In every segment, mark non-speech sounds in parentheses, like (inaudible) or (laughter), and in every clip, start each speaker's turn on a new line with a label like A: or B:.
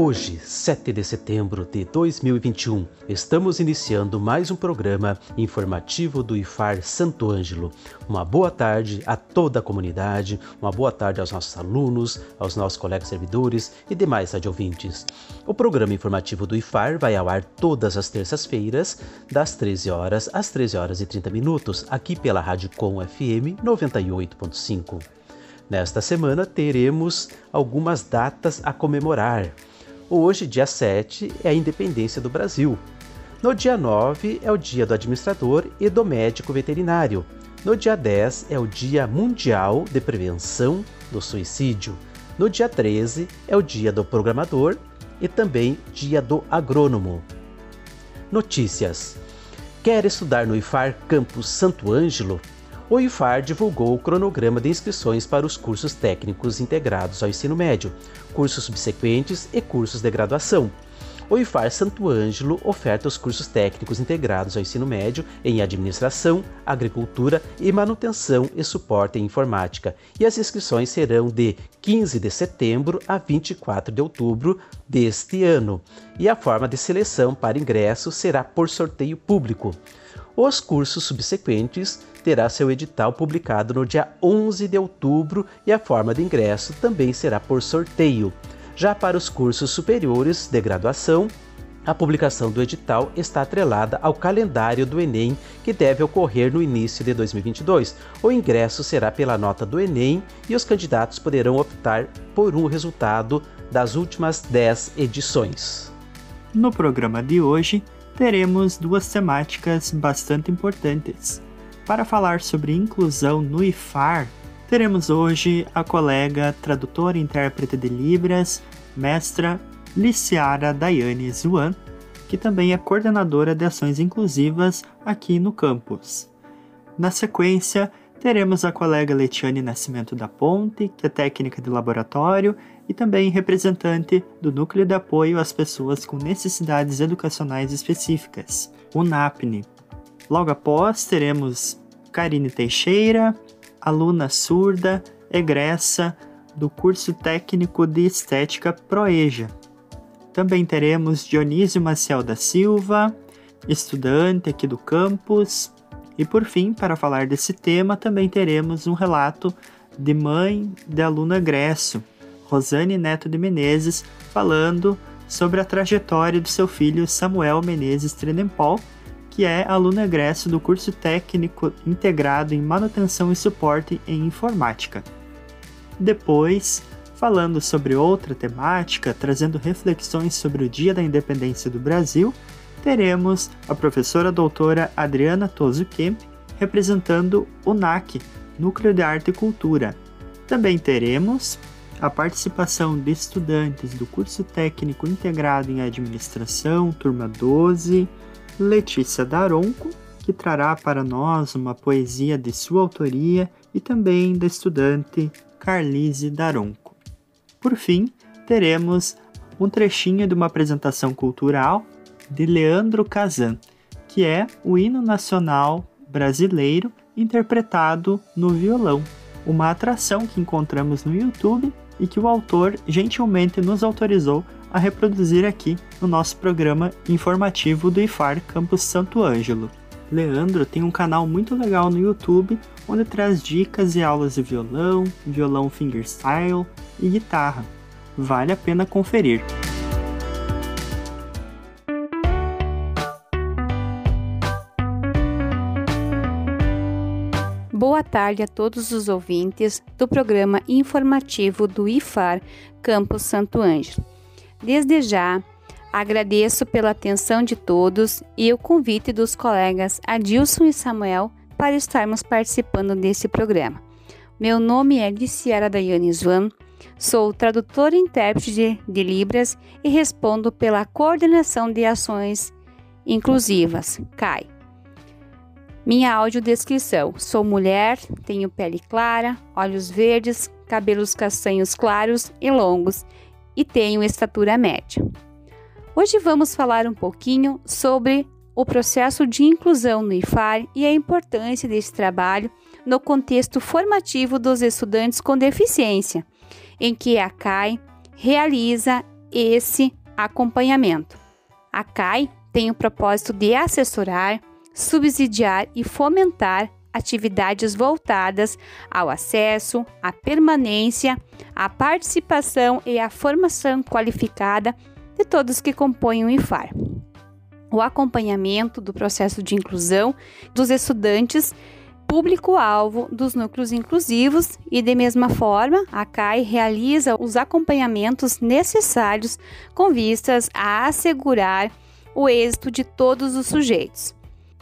A: Hoje, 7 de setembro de 2021, estamos iniciando mais um programa informativo do IFAR Santo Ângelo. Uma boa tarde a toda a comunidade, uma boa tarde aos nossos alunos, aos nossos colegas servidores e demais ouvintes. O programa informativo do IFAR vai ao ar todas as terças-feiras, das 13 horas às 13 horas e 30 minutos, aqui pela Rádio Com FM 98.5. Nesta semana teremos algumas datas a comemorar. Hoje, dia 7, é a independência do Brasil. No dia 9 é o dia do administrador e do médico veterinário. No dia 10 é o Dia Mundial de Prevenção do Suicídio. No dia 13 é o dia do programador e também dia do agrônomo. Notícias: Quer estudar no IFAR Campus Santo Ângelo? O IFAR divulgou o cronograma de inscrições para os cursos técnicos integrados ao ensino médio, cursos subsequentes e cursos de graduação. O IFAR Santo Ângelo oferta os cursos técnicos integrados ao ensino médio em administração, agricultura e manutenção e suporte em informática, e as inscrições serão de 15 de setembro a 24 de outubro deste ano. E a forma de seleção para ingresso será por sorteio público. Os cursos subsequentes terá seu edital publicado no dia 11 de outubro e a forma de ingresso também será por sorteio. Já para os cursos superiores de graduação, a publicação do edital está atrelada ao calendário do Enem, que deve ocorrer no início de 2022. O ingresso será pela nota do Enem e os candidatos poderão optar por um resultado das últimas 10 edições.
B: No programa de hoje, teremos duas temáticas bastante importantes. Para falar sobre inclusão no IFAR, teremos hoje a colega tradutora e intérprete de Libras, mestra Liciara Daiane Zuan, que também é coordenadora de ações inclusivas aqui no campus. Na sequência, teremos a colega Letiane Nascimento da Ponte, que é técnica de laboratório e também representante do Núcleo de Apoio às Pessoas com Necessidades Educacionais Específicas, o NAPNE. Logo após, teremos Karine Teixeira, aluna surda, egressa do curso técnico de Estética Proeja. Também teremos Dionísio Maciel da Silva, estudante aqui do campus. E por fim, para falar desse tema, também teremos um relato de mãe de aluna egresso, Rosane Neto de Menezes, falando sobre a trajetória do seu filho Samuel Menezes Trenempol, que é aluno egresso do curso técnico integrado em manutenção e suporte em informática. Depois, falando sobre outra temática, trazendo reflexões sobre o Dia da Independência do Brasil, teremos a professora doutora Adriana Toso Kemp representando o NAC, Núcleo de Arte e Cultura. Também teremos a participação de estudantes do curso técnico integrado em administração, turma 12, Letícia Daronco, que trará para nós uma poesia de sua autoria e também da estudante Carlise Daronco. Por fim, teremos um trechinho de uma apresentação cultural de Leandro Kazan, que é o hino nacional brasileiro interpretado no violão, uma atração que encontramos no YouTube e que o autor gentilmente nos autorizou a reproduzir aqui no nosso programa informativo do IFAR Campus Santo Ângelo. Leandro tem um canal muito legal no YouTube onde traz dicas e aulas de violão, violão fingerstyle e guitarra. Vale a pena conferir.
C: Boa tarde a todos os ouvintes do programa informativo do IFAR Campus Santo Ângelo. Desde já, agradeço pela atenção de todos e o convite dos colegas Adilson e Samuel para estarmos participando desse programa. Meu nome é Liciara Daiane Swan, sou tradutora e intérprete de, de Libras e respondo pela Coordenação de Ações Inclusivas, CAI. Minha audiodescrição: sou mulher, tenho pele clara, olhos verdes, cabelos castanhos claros e longos e tenho estatura média. Hoje vamos falar um pouquinho sobre o processo de inclusão no IFAR e a importância desse trabalho no contexto formativo dos estudantes com deficiência, em que a CAI realiza esse acompanhamento. A CAI tem o propósito de assessorar, subsidiar e fomentar atividades voltadas ao acesso, à permanência, à participação e à formação qualificada de todos que compõem o IFAR. O acompanhamento do processo de inclusão dos estudantes público-alvo dos núcleos inclusivos e, de mesma forma, a CAI realiza os acompanhamentos necessários com vistas a assegurar o êxito de todos os sujeitos.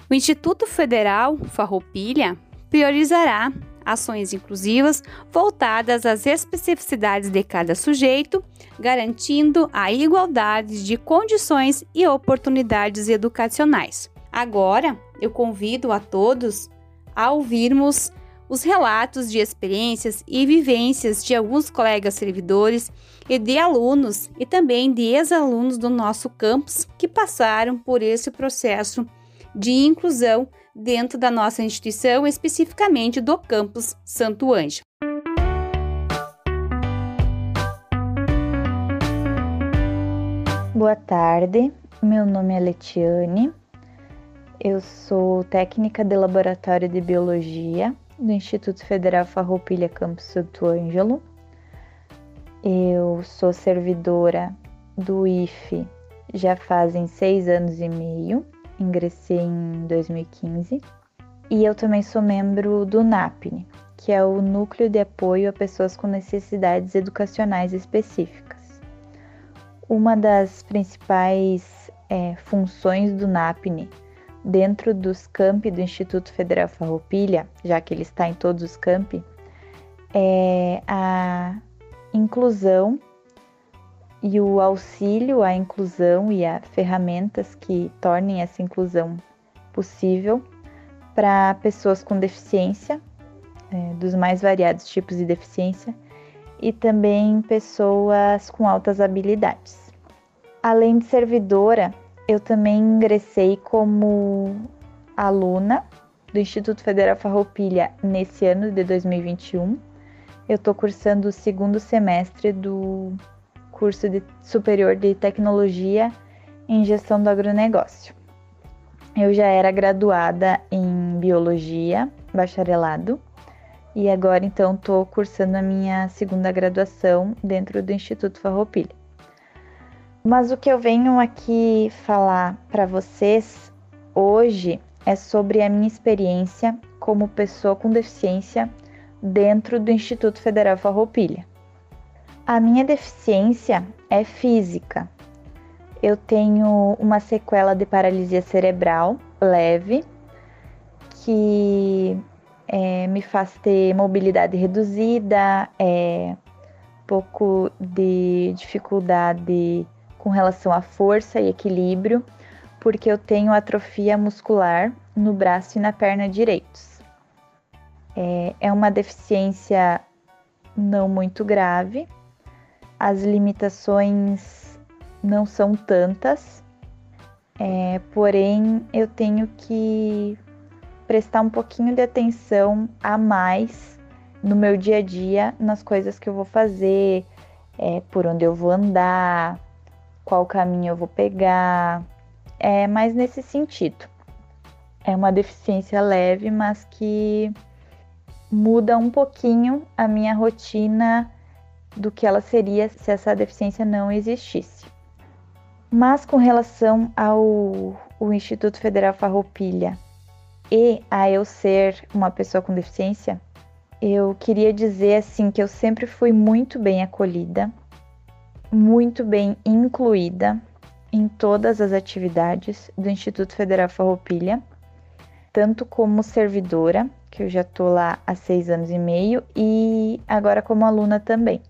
C: O Instituto Federal Farroupilha priorizará ações inclusivas voltadas às especificidades de cada sujeito, garantindo a igualdade de condições e oportunidades educacionais. Agora, eu convido a todos a ouvirmos os relatos de experiências e vivências de alguns colegas servidores e de alunos e também de ex-alunos do nosso campus que passaram por esse processo de inclusão dentro da nossa instituição, especificamente do campus Santo Ângelo.
D: Boa tarde, meu nome é Letiane, eu sou técnica de laboratório de biologia do Instituto Federal Farroupilha Campus Santo Ângelo. Eu sou servidora do IFE já fazem seis anos e meio ingressei em 2015. E eu também sou membro do NAPNE, que é o Núcleo de Apoio a Pessoas com Necessidades Educacionais Específicas. Uma das principais é, funções do NAPNE dentro dos campi do Instituto Federal Farroupilha, já que ele está em todos os campi, é a inclusão e o auxílio à inclusão e a ferramentas que tornem essa inclusão possível para pessoas com deficiência, é, dos mais variados tipos de deficiência, e também pessoas com altas habilidades. Além de servidora, eu também ingressei como aluna do Instituto Federal Farroupilha nesse ano de 2021. Eu estou cursando o segundo semestre do curso de, superior de tecnologia em gestão do agronegócio. Eu já era graduada em biologia, bacharelado, e agora então estou cursando a minha segunda graduação dentro do Instituto Farroupilha. Mas o que eu venho aqui falar para vocês hoje é sobre a minha experiência como pessoa com deficiência dentro do Instituto Federal Farroupilha. A minha deficiência é física. Eu tenho uma sequela de paralisia cerebral leve que é, me faz ter mobilidade reduzida, é, pouco de dificuldade com relação à força e equilíbrio, porque eu tenho atrofia muscular no braço e na perna direitos. É, é uma deficiência não muito grave, as limitações não são tantas, é, porém eu tenho que prestar um pouquinho de atenção a mais no meu dia a dia, nas coisas que eu vou fazer, é, por onde eu vou andar, qual caminho eu vou pegar, é mais nesse sentido. É uma deficiência leve, mas que muda um pouquinho a minha rotina do que ela seria se essa deficiência não existisse. Mas com relação ao Instituto Federal Farroupilha e a eu ser uma pessoa com deficiência, eu queria dizer assim que eu sempre fui muito bem acolhida, muito bem incluída em todas as atividades do Instituto Federal Farroupilha, tanto como servidora, que eu já estou lá há seis anos e meio, e agora como aluna também.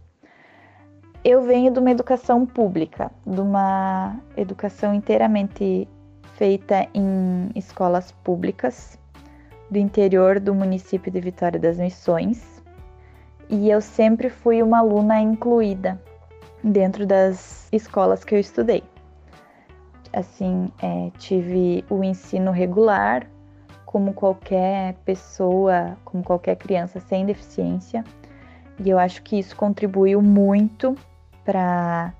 D: Eu venho de uma educação pública, de uma educação inteiramente feita em escolas públicas do interior do município de Vitória das Missões. E eu sempre fui uma aluna incluída dentro das escolas que eu estudei. Assim, é, tive o ensino regular, como qualquer pessoa, como qualquer criança sem deficiência, e eu acho que isso contribuiu muito para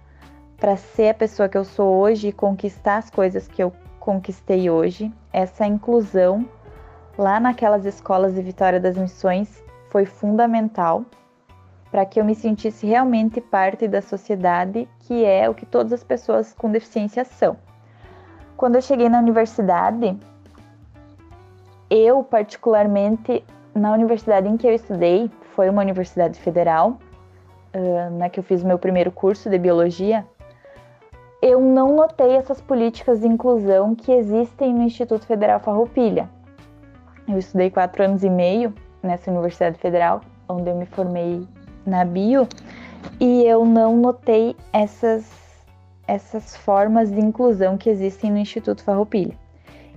D: para ser a pessoa que eu sou hoje e conquistar as coisas que eu conquistei hoje. Essa inclusão lá naquelas escolas de Vitória das Missões foi fundamental para que eu me sentisse realmente parte da sociedade, que é o que todas as pessoas com deficiência são. Quando eu cheguei na universidade, eu particularmente na universidade em que eu estudei, foi uma universidade federal, na que eu fiz meu primeiro curso de biologia, eu não notei essas políticas de inclusão que existem no Instituto Federal Farroupilha. Eu estudei quatro anos e meio nessa Universidade Federal, onde eu me formei na bio, e eu não notei essas, essas formas de inclusão que existem no Instituto Farroupilha.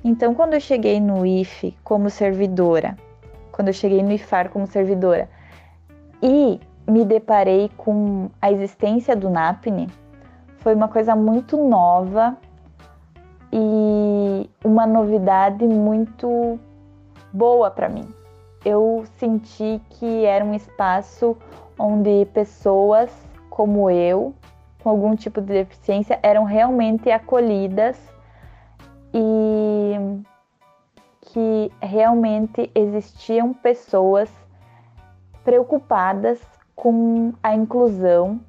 D: Então, quando eu cheguei no IFE como servidora, quando eu cheguei no IFAR como servidora e me deparei com a existência do NAPNE, foi uma coisa muito nova e uma novidade muito boa para mim. Eu senti que era um espaço onde pessoas como eu, com algum tipo de deficiência, eram realmente acolhidas e que realmente existiam pessoas preocupadas com a inclusão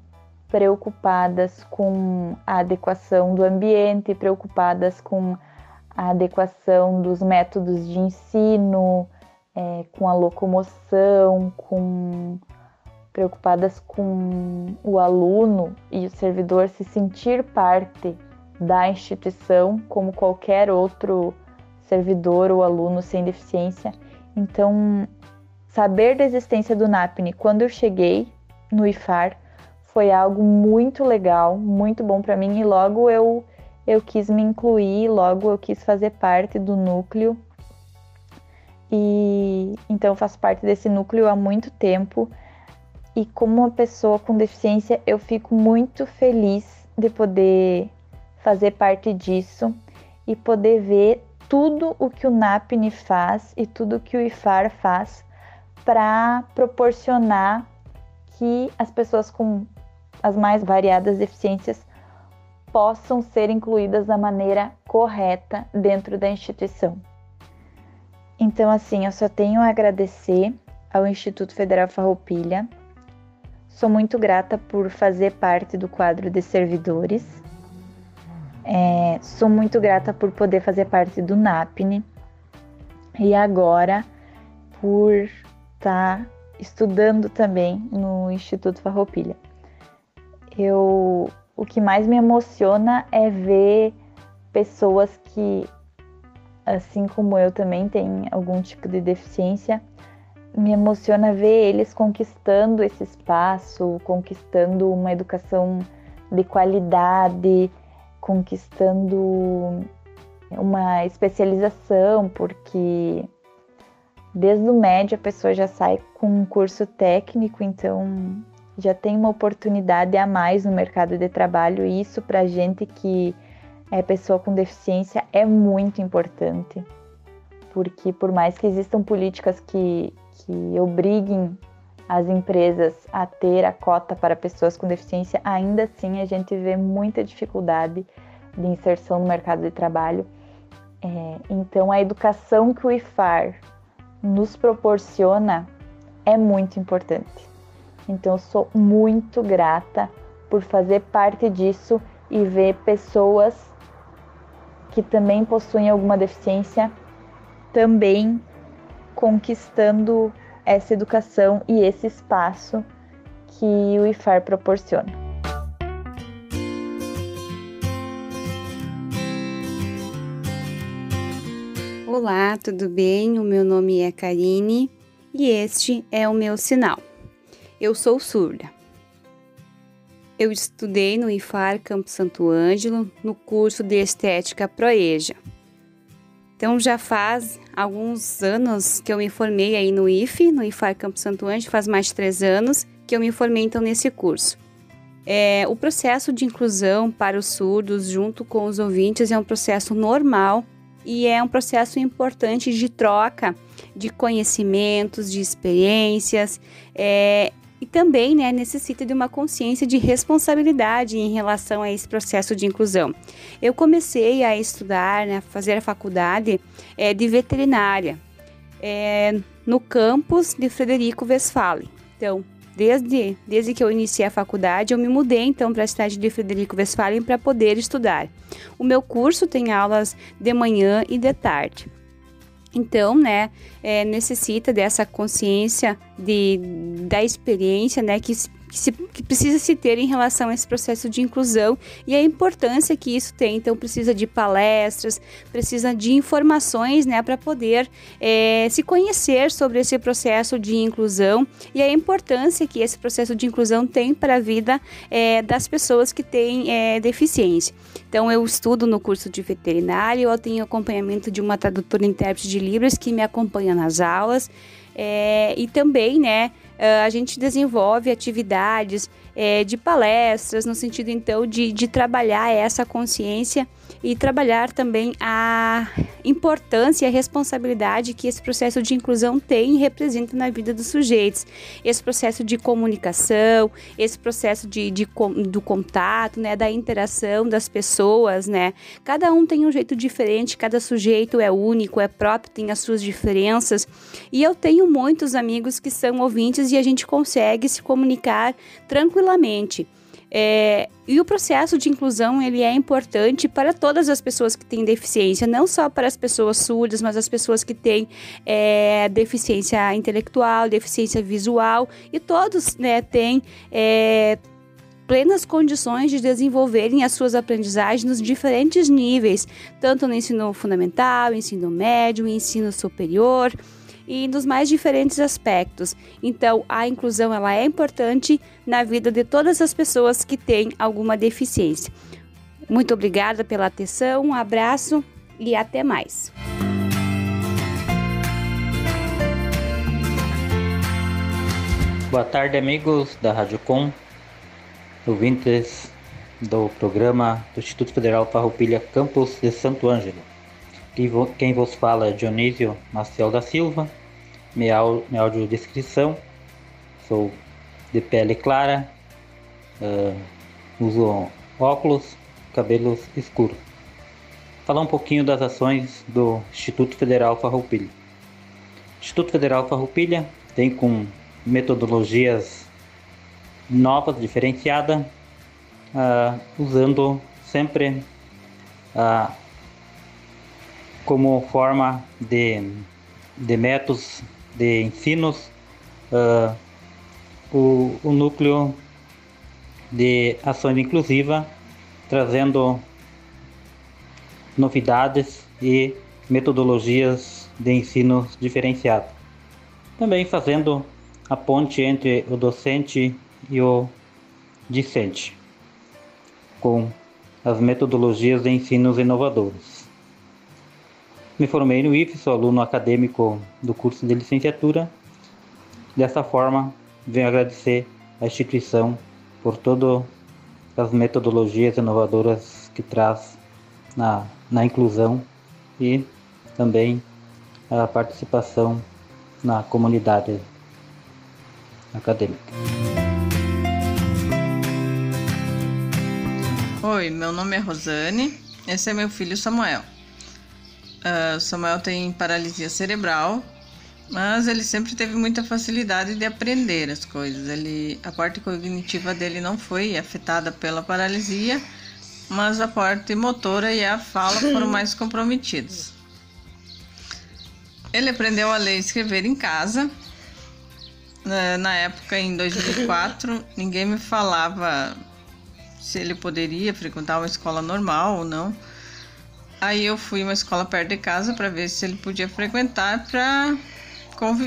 D: preocupadas com a adequação do ambiente, preocupadas com a adequação dos métodos de ensino, é, com a locomoção, com preocupadas com o aluno e o servidor se sentir parte da instituição como qualquer outro servidor ou aluno sem deficiência. Então, saber da existência do NAPNE quando eu cheguei no IFAR foi algo muito legal, muito bom para mim e logo eu eu quis me incluir, logo eu quis fazer parte do núcleo. E então eu faço parte desse núcleo há muito tempo. E como uma pessoa com deficiência, eu fico muito feliz de poder fazer parte disso e poder ver tudo o que o NAPNE faz e tudo o que o IFAR faz para proporcionar que as pessoas com as mais variadas deficiências possam ser incluídas da maneira correta dentro da instituição. Então, assim, eu só tenho a agradecer ao Instituto Federal Farroupilha. Sou muito grata por fazer parte do quadro de servidores. É, sou muito grata por poder fazer parte do NAPNE e agora por estar tá estudando também no Instituto Farroupilha eu o que mais me emociona é ver pessoas que, assim como eu também, têm algum tipo de deficiência. Me emociona ver eles conquistando esse espaço, conquistando uma educação de qualidade, conquistando uma especialização, porque desde o médio a pessoa já sai com um curso técnico, então já tem uma oportunidade a mais no mercado de trabalho e isso para gente que é pessoa com deficiência é muito importante. Porque por mais que existam políticas que, que obriguem as empresas a ter a cota para pessoas com deficiência, ainda assim a gente vê muita dificuldade de inserção no mercado de trabalho. É, então a educação que o IFAR nos proporciona é muito importante. Então eu sou muito grata por fazer parte disso e ver pessoas que também possuem alguma deficiência também conquistando essa educação e esse espaço que o IFAR proporciona.
C: Olá, tudo bem? O meu nome é Karine e este é o meu sinal. Eu sou surda. Eu estudei no IFAR Campo Santo Ângelo no curso de Estética Proeja. Então já faz alguns anos que eu me formei aí no IFE, no IFAR Campo Santo Ângelo, faz mais de três anos que eu me formei então nesse curso. É, o processo de inclusão para os surdos junto com os ouvintes é um processo normal e é um processo importante de troca de conhecimentos, de experiências, é, e também né, necessita de uma consciência de responsabilidade em relação a esse processo de inclusão. Eu comecei a estudar, né, fazer a faculdade é, de veterinária é, no campus de Frederico Westphalen. Então, desde, desde que eu iniciei a faculdade, eu me mudei então para a cidade de Frederico Westphalen para poder estudar. O meu curso tem aulas de manhã e de tarde. Então, né, é, necessita dessa consciência de, da experiência, né, que que, se, que precisa se ter em relação a esse processo de inclusão e a importância que isso tem. Então, precisa de palestras, precisa de informações né, para poder é, se conhecer sobre esse processo de inclusão e a importância que esse processo de inclusão tem para a vida é, das pessoas que têm é, deficiência. Então, eu estudo no curso de veterinário, eu tenho acompanhamento de uma tradutora intérprete de Libras que me acompanha nas aulas. É, e também, né, a gente desenvolve atividades é, de palestras, no sentido então de, de trabalhar essa consciência e trabalhar também a importância e a responsabilidade que esse processo de inclusão tem e representa na vida dos sujeitos. Esse processo de comunicação, esse processo de, de, do contato, né, da interação das pessoas, né? Cada um tem um jeito diferente, cada sujeito é único, é próprio, tem as suas diferenças. E eu tenho muitos amigos que são ouvintes e a gente consegue se comunicar tranquilamente. É, e o processo de inclusão ele é importante para todas as pessoas que têm deficiência, não só para as pessoas surdas, mas as pessoas que têm é, deficiência intelectual, deficiência visual e todos né, têm é, plenas condições de desenvolverem as suas aprendizagens nos diferentes níveis, tanto no ensino fundamental, ensino médio, ensino superior e nos mais diferentes aspectos. Então, a inclusão ela é importante na vida de todas as pessoas que têm alguma deficiência. Muito obrigada pela atenção, um abraço e até mais.
E: Boa tarde, amigos da Rádio Com, ouvintes do programa do Instituto Federal Farroupilha Campus de Santo Ângelo. Quem vos fala é Dionísio Maciel da Silva, minha, minha audiodescrição. Sou de pele clara, uh, uso óculos, cabelos escuros. Falar um pouquinho das ações do Instituto Federal Farroupilha. O Instituto Federal Farroupilha tem com metodologias novas, diferenciadas, uh, usando sempre uh, como forma de, de métodos de ensinos uh, o, o núcleo de ações inclusiva, trazendo novidades e metodologias de ensino diferenciado. Também fazendo a ponte entre o docente e o discente, com as metodologias de ensinos inovadores. Me formei no IF, sou aluno acadêmico do curso de licenciatura. Dessa forma, venho agradecer à instituição por todas as metodologias inovadoras que traz na, na inclusão e também a participação na comunidade acadêmica.
F: Oi, meu nome é Rosane, esse é meu filho Samuel. Uh, Samuel tem paralisia cerebral, mas ele sempre teve muita facilidade de aprender as coisas. Ele, a parte cognitiva dele não foi afetada pela paralisia, mas a parte motora e a fala foram (coughs) mais comprometidos. Ele aprendeu a ler e escrever em casa. Na época, em 2004, (coughs) ninguém me falava se ele poderia frequentar uma escola normal ou não Aí eu fui uma escola perto de casa para ver se ele podia frequentar para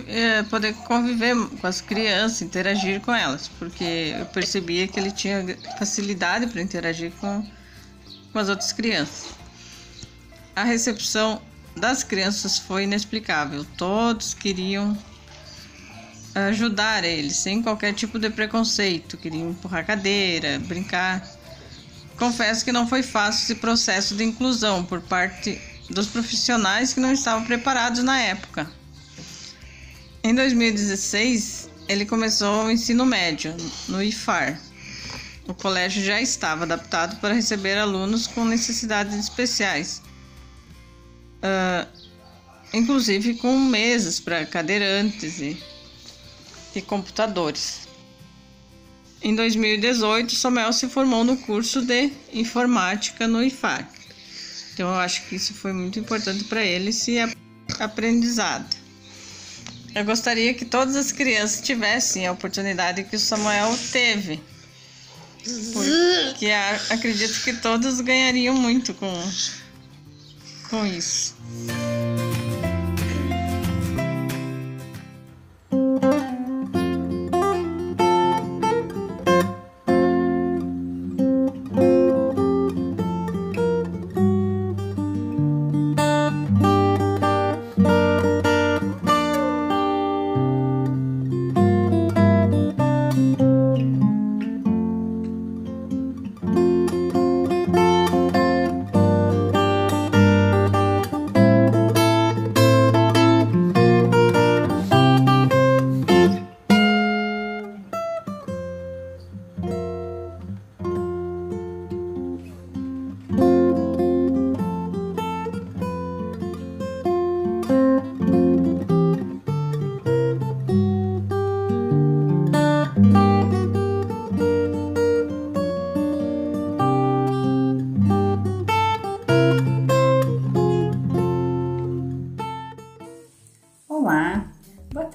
F: eh, poder conviver com as crianças, interagir com elas, porque eu percebia que ele tinha facilidade para interagir com, com as outras crianças. A recepção das crianças foi inexplicável. Todos queriam ajudar ele, sem qualquer tipo de preconceito. Queriam empurrar cadeira, brincar. Confesso que não foi fácil esse processo de inclusão por parte dos profissionais que não estavam preparados na época. Em 2016, ele começou o ensino médio no IFAR. O colégio já estava adaptado para receber alunos com necessidades especiais, uh, inclusive com mesas para cadeirantes e e computadores. Em 2018, Samuel se formou no curso de informática no IFAC. Então, eu acho que isso foi muito importante para ele, esse aprendizado. Eu gostaria que todas as crianças tivessem a oportunidade que o Samuel teve. Porque acredito que todos ganhariam muito com, com isso.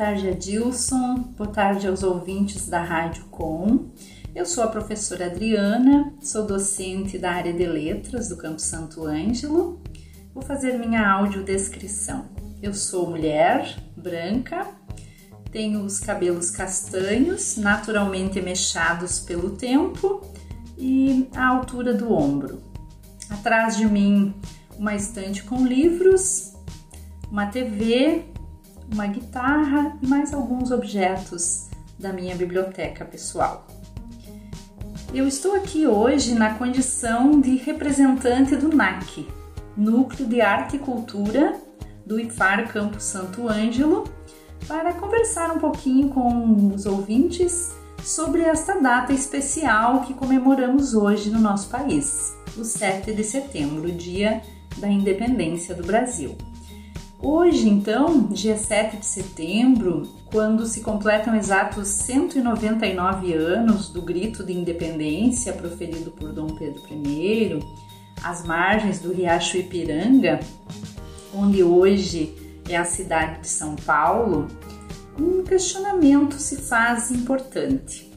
G: Tarde, Adilson. Boa tarde aos ouvintes da Rádio Com. Eu sou a professora Adriana, sou docente da área de letras do Campo Santo Ângelo. Vou fazer minha audiodescrição. Eu sou mulher, branca, tenho os cabelos castanhos, naturalmente mechados pelo tempo e a altura do ombro. Atrás de mim, uma estante com livros, uma TV, uma guitarra e mais alguns objetos da minha biblioteca pessoal. Eu estou aqui hoje na condição de representante do NAC, Núcleo de Arte e Cultura do IFAR Campo Santo Ângelo, para conversar um pouquinho com os ouvintes sobre esta data especial que comemoramos hoje no nosso país, o 7 de setembro, dia da independência do Brasil. Hoje, então, dia 7 de setembro, quando se completam exatos 199 anos do grito de independência proferido por Dom Pedro I, às margens do Riacho Ipiranga, onde hoje é a cidade de São Paulo, um questionamento se faz importante.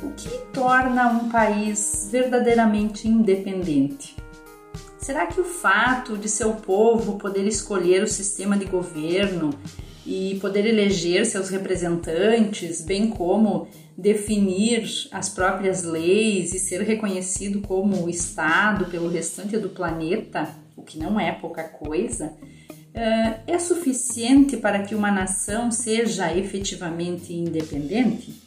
G: O que torna um país verdadeiramente independente? Será que o fato de seu povo poder escolher o sistema de governo e poder eleger seus representantes, bem como definir as próprias leis e ser reconhecido como Estado pelo restante do planeta, o que não é pouca coisa, eh, é suficiente para que uma nação seja efetivamente independente?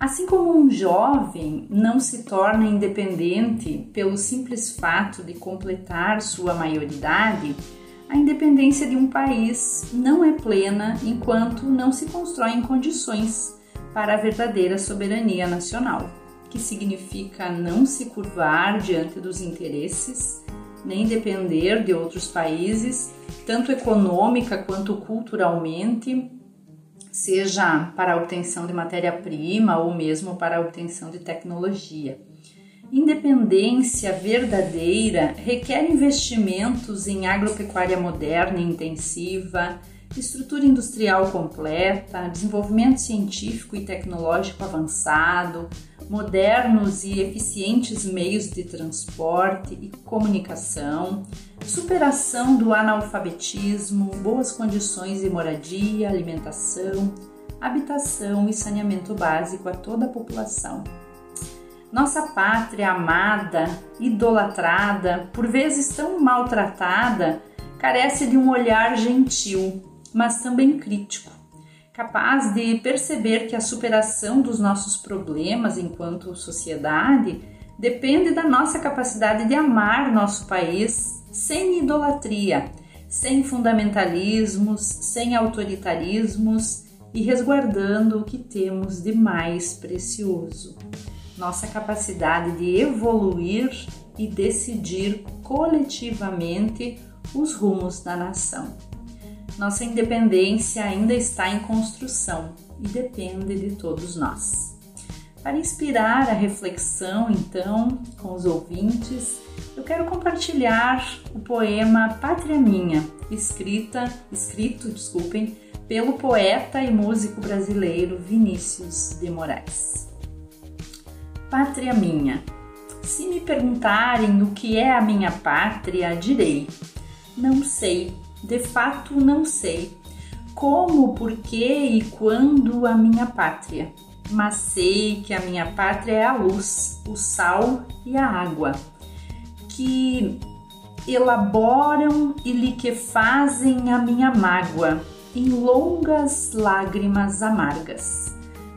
G: Assim como um jovem não se torna independente pelo simples fato de completar sua maioridade, a independência de um país não é plena enquanto não se constroem condições para a verdadeira soberania nacional, que significa não se curvar diante dos interesses, nem depender de outros países, tanto econômica quanto culturalmente, seja para a obtenção de matéria-prima ou mesmo para a obtenção de tecnologia. Independência verdadeira requer investimentos em agropecuária moderna e intensiva, estrutura industrial completa, desenvolvimento científico e tecnológico avançado, modernos e eficientes meios de transporte e comunicação, superação do analfabetismo, boas condições de moradia, alimentação, habitação e saneamento básico a toda a população. Nossa pátria amada, idolatrada, por vezes tão maltratada, carece de um olhar gentil, mas também crítico, capaz de perceber que a superação dos nossos problemas enquanto sociedade depende da nossa capacidade de amar nosso país sem idolatria, sem fundamentalismos, sem autoritarismos e resguardando o que temos de mais precioso. Nossa capacidade de evoluir e decidir coletivamente os rumos da nação. Nossa independência ainda está em construção e depende de todos nós. Para inspirar a reflexão, então, com os ouvintes, eu quero compartilhar o poema Pátria Minha, escrita, escrito, desculpem, pelo poeta e músico brasileiro Vinícius de Moraes. Pátria minha. Se me perguntarem o que é a minha pátria, direi: não sei, de fato não sei. Como, por que e quando a minha pátria? Mas sei que a minha pátria é a luz, o sal e a água, que elaboram e liquefazem a minha mágoa em longas lágrimas amargas.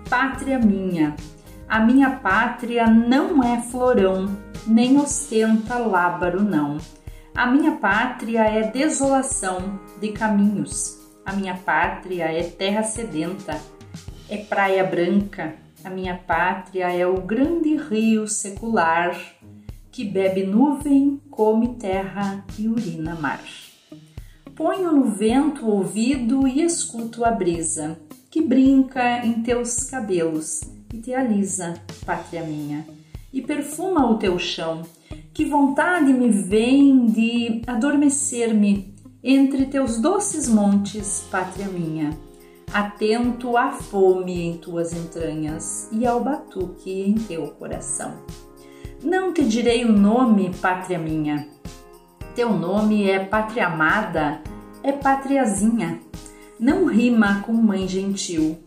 G: Pátria minha, a minha pátria não é florão, nem ostenta lábaro não a minha pátria é desolação de caminhos. A minha pátria é terra sedenta, é praia branca. A minha pátria é o grande rio secular que bebe nuvem, come terra e urina mar. Ponho no vento o ouvido e escuto a brisa que brinca em teus cabelos e te alisa, pátria minha, e perfuma o teu chão que vontade me vem de adormecer-me entre teus doces montes, pátria minha, atento à fome em tuas entranhas e ao batuque em teu coração. Não te direi o nome, pátria minha. Teu nome é pátria amada, é pátriazinha. Não rima com mãe gentil.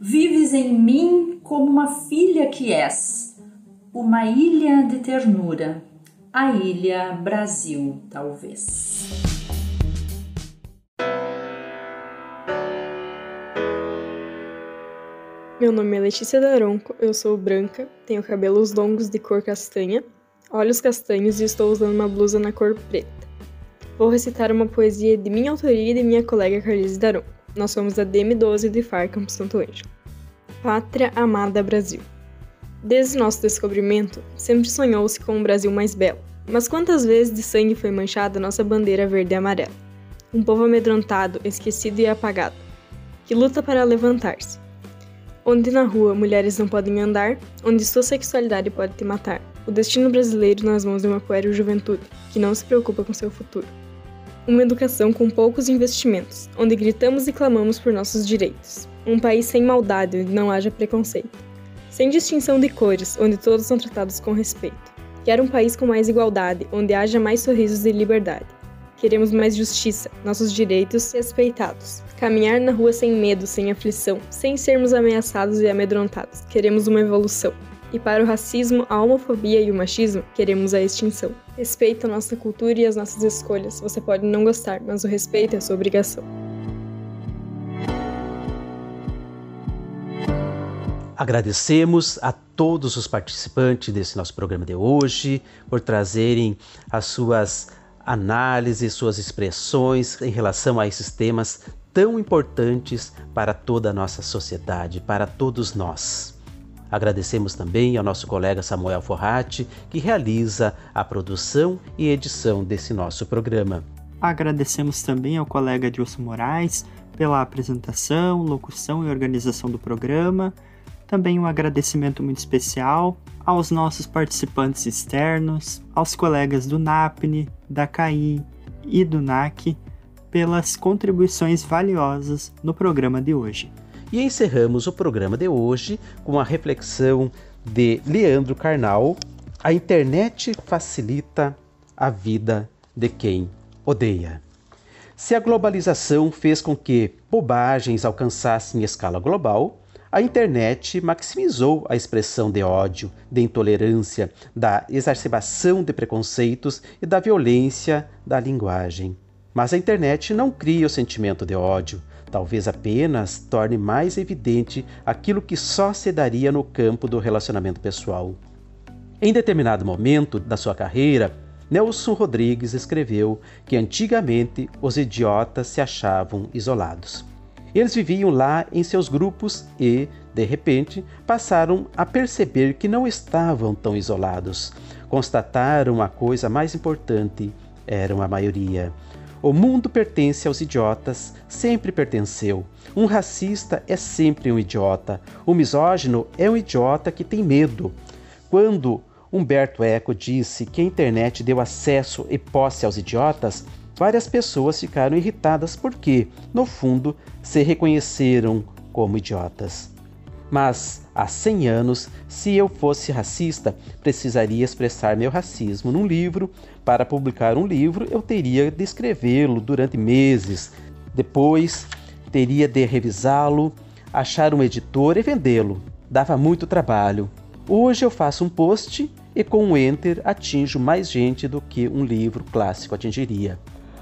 G: Vives em mim como uma filha que és, uma ilha de ternura, a ilha Brasil, talvez.
H: Meu nome é Letícia Daronco, eu sou branca, tenho cabelos longos de cor castanha, olhos castanhos e estou usando uma blusa na cor preta. Vou recitar uma poesia de minha autoria e de minha colega Carlise Daronco. Nós somos da DM12 de FAR Campos Santo Ângelo. Pátria Amada Brasil. Desde nosso descobrimento, sempre sonhou-se com um Brasil mais belo. Mas quantas vezes de sangue foi manchada nossa bandeira verde e amarela? Um povo amedrontado, esquecido e apagado, que luta para levantar-se. Onde na rua mulheres não podem andar, onde sua sexualidade pode te matar. O destino brasileiro nas mãos de uma pueril juventude, que não se preocupa com seu futuro. Uma educação com poucos investimentos, onde gritamos e clamamos por nossos direitos. Um país sem maldade, onde não haja preconceito sem distinção de cores, onde todos são tratados com respeito. Quero um país com mais igualdade, onde haja mais sorrisos e liberdade. Queremos mais justiça, nossos direitos respeitados. Caminhar na rua sem medo, sem aflição, sem sermos ameaçados e amedrontados. Queremos uma evolução. E para o racismo, a homofobia e o machismo, queremos a extinção. Respeita a nossa cultura e as nossas escolhas. Você pode não gostar, mas o respeito é sua obrigação.
A: Agradecemos a todos os participantes desse nosso programa de hoje por trazerem as suas análises, suas expressões em relação a esses temas tão importantes para toda a nossa sociedade, para todos nós. Agradecemos também ao nosso colega Samuel Forratti, que realiza a produção e edição desse nosso programa.
B: Agradecemos também ao colega Dilson Moraes pela apresentação, locução e organização do programa também um agradecimento muito especial aos nossos participantes externos, aos colegas do NAPNE, da CAI e do NAC, pelas contribuições valiosas no programa de hoje.
A: E encerramos o programa de hoje com a reflexão de Leandro Carnal: A internet facilita a vida de quem odeia. Se a globalização fez com que bobagens alcançassem escala global, a internet maximizou a expressão de ódio, de intolerância, da exacerbação de preconceitos e da violência da linguagem. Mas a internet não cria o sentimento de ódio, talvez apenas torne mais evidente aquilo que só se daria no campo do relacionamento pessoal. Em determinado momento da sua carreira, Nelson Rodrigues escreveu que antigamente os idiotas se achavam isolados. Eles viviam lá em seus grupos e, de repente, passaram a perceber que não estavam tão isolados. Constataram a coisa mais importante: eram a maioria. O mundo pertence aos idiotas, sempre pertenceu. Um racista é sempre um idiota. O misógino é um idiota que tem medo. Quando Humberto Eco disse que a internet deu acesso e posse aos idiotas, várias pessoas ficaram irritadas porque, no fundo, se reconheceram como idiotas. Mas, há 100 anos, se eu fosse racista, precisaria expressar meu racismo num livro. Para publicar um livro, eu teria de escrevê-lo durante meses. Depois, teria de revisá-lo, achar um editor e vendê-lo. Dava muito trabalho. Hoje eu faço um post e com um enter atinjo mais gente do que um livro clássico atingiria.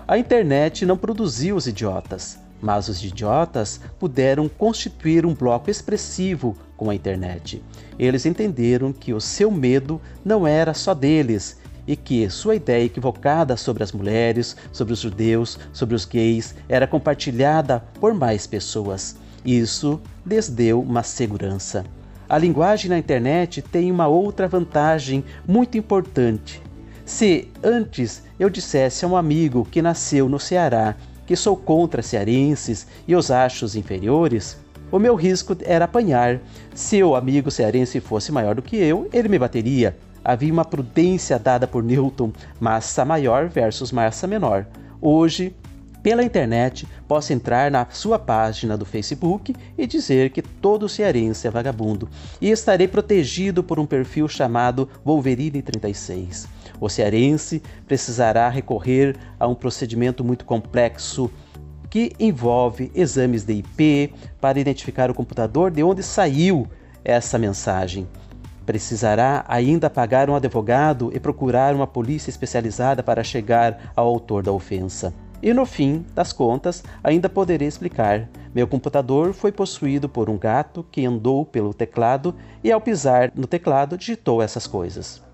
A: A internet não produziu os idiotas, mas os idiotas puderam constituir um bloco expressivo com a internet. Eles entenderam que o seu medo não era só deles e que sua ideia equivocada sobre as mulheres, sobre os judeus, sobre os gays era compartilhada por mais pessoas. Isso lhes deu uma segurança. A linguagem na internet tem uma outra vantagem muito importante. Se antes eu dissesse a um amigo que nasceu no Ceará que sou contra cearenses e os achos inferiores, o meu risco era apanhar. Se o amigo cearense fosse maior do que eu, ele me bateria. Havia uma prudência dada por Newton, massa maior versus massa menor. Hoje, pela internet, posso entrar na sua página do Facebook e dizer que todo cearense é vagabundo, e estarei protegido por um perfil chamado Wolverine36. O cearense precisará recorrer a um procedimento muito complexo que envolve exames de IP para identificar o computador de onde saiu essa mensagem. Precisará ainda pagar um advogado e procurar uma polícia especializada para chegar ao autor da ofensa. E no fim das contas, ainda poderei explicar: meu computador foi possuído por um gato que andou pelo teclado e, ao pisar no teclado, digitou essas coisas.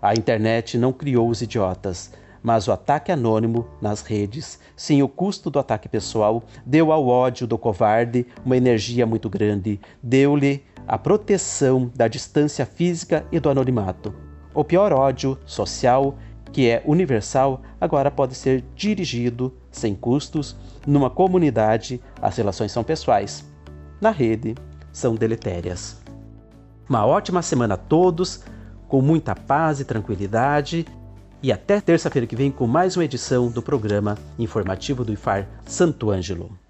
A: A internet não criou os idiotas, mas o ataque anônimo nas redes, sem o custo do ataque pessoal, deu ao ódio do covarde uma energia muito grande, deu-lhe a proteção da distância física e do anonimato. O pior ódio social que é universal, agora pode ser dirigido sem custos numa comunidade. As relações são pessoais. Na rede, são deletérias. Uma ótima semana a todos, com muita paz e tranquilidade. E até terça-feira que vem com mais uma edição do programa informativo do IFAR Santo Ângelo.